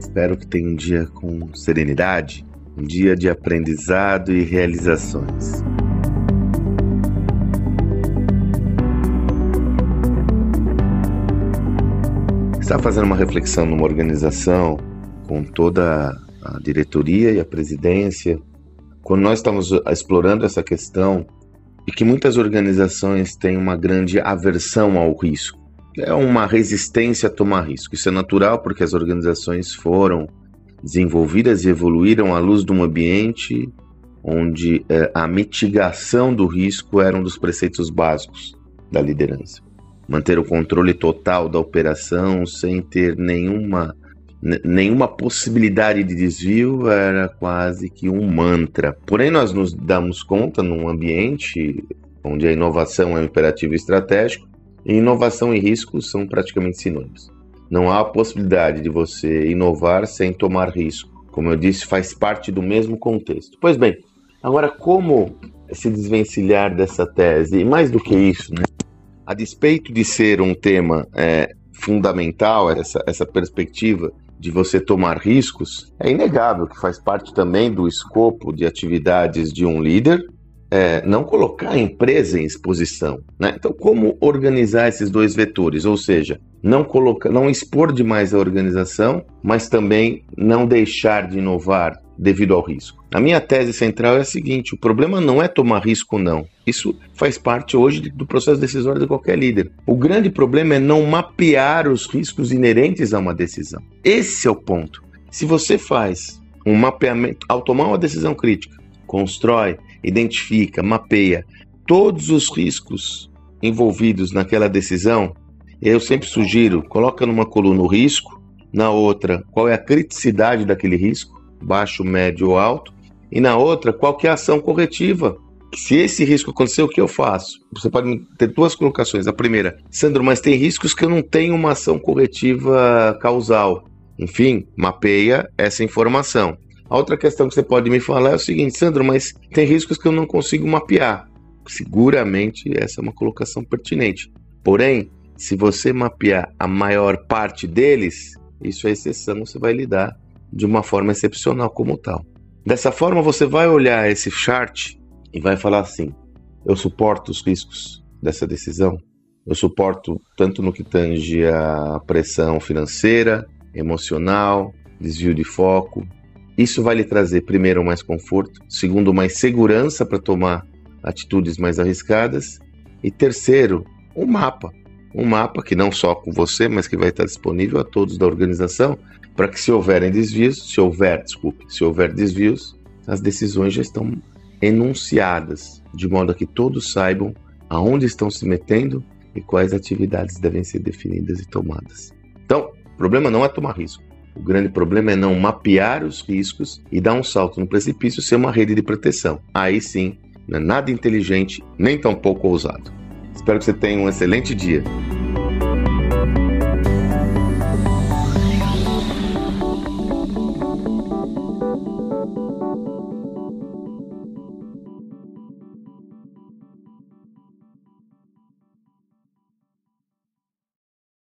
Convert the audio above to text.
Espero que tenha um dia com serenidade, um dia de aprendizado e realizações. Está fazendo uma reflexão numa organização com toda a diretoria e a presidência, quando nós estamos explorando essa questão e que muitas organizações têm uma grande aversão ao risco. É uma resistência a tomar risco. Isso é natural porque as organizações foram desenvolvidas e evoluíram à luz de um ambiente onde é, a mitigação do risco era um dos preceitos básicos da liderança. Manter o controle total da operação sem ter nenhuma nenhuma possibilidade de desvio era quase que um mantra. Porém, nós nos damos conta num ambiente onde a inovação é um imperativo estratégico, inovação e risco são praticamente sinônimos. Não há possibilidade de você inovar sem tomar risco. Como eu disse, faz parte do mesmo contexto. Pois bem, agora como se desvencilhar dessa tese? E mais do que isso, né? a despeito de ser um tema é, fundamental, essa, essa perspectiva de você tomar riscos, é inegável que faz parte também do escopo de atividades de um líder é, não colocar a empresa em exposição. Né? Então, como organizar esses dois vetores? Ou seja, não, não expor demais a organização, mas também não deixar de inovar devido ao risco. A minha tese central é a seguinte: o problema não é tomar risco, não. Isso faz parte hoje do processo decisório de qualquer líder. O grande problema é não mapear os riscos inerentes a uma decisão. Esse é o ponto. Se você faz um mapeamento, ao tomar uma decisão crítica, constrói, identifica, mapeia todos os riscos envolvidos naquela decisão, eu sempre sugiro, coloca numa coluna o risco, na outra, qual é a criticidade daquele risco, baixo, médio ou alto, e na outra, qual é a ação corretiva se esse risco acontecer, o que eu faço? Você pode ter duas colocações. A primeira, Sandro, mas tem riscos que eu não tenho uma ação corretiva causal. Enfim, mapeia essa informação. A outra questão que você pode me falar é o seguinte, Sandro, mas tem riscos que eu não consigo mapear. Seguramente essa é uma colocação pertinente. Porém, se você mapear a maior parte deles, isso é exceção, você vai lidar de uma forma excepcional como tal. Dessa forma, você vai olhar esse chart e vai falar assim: eu suporto os riscos dessa decisão, eu suporto tanto no que tange a pressão financeira, emocional, desvio de foco. Isso vai lhe trazer, primeiro, mais conforto, segundo, mais segurança para tomar atitudes mais arriscadas, e terceiro, um mapa. Um mapa que não só com você, mas que vai estar disponível a todos da organização, para que se houverem desvios, se houver, desculpe, se houver desvios, as decisões já estão enunciadas, de modo a que todos saibam aonde estão se metendo e quais atividades devem ser definidas e tomadas. Então, o problema não é tomar risco. O grande problema é não mapear os riscos e dar um salto no precipício sem uma rede de proteção. Aí sim, não é nada inteligente, nem tão pouco ousado. Espero que você tenha um excelente dia.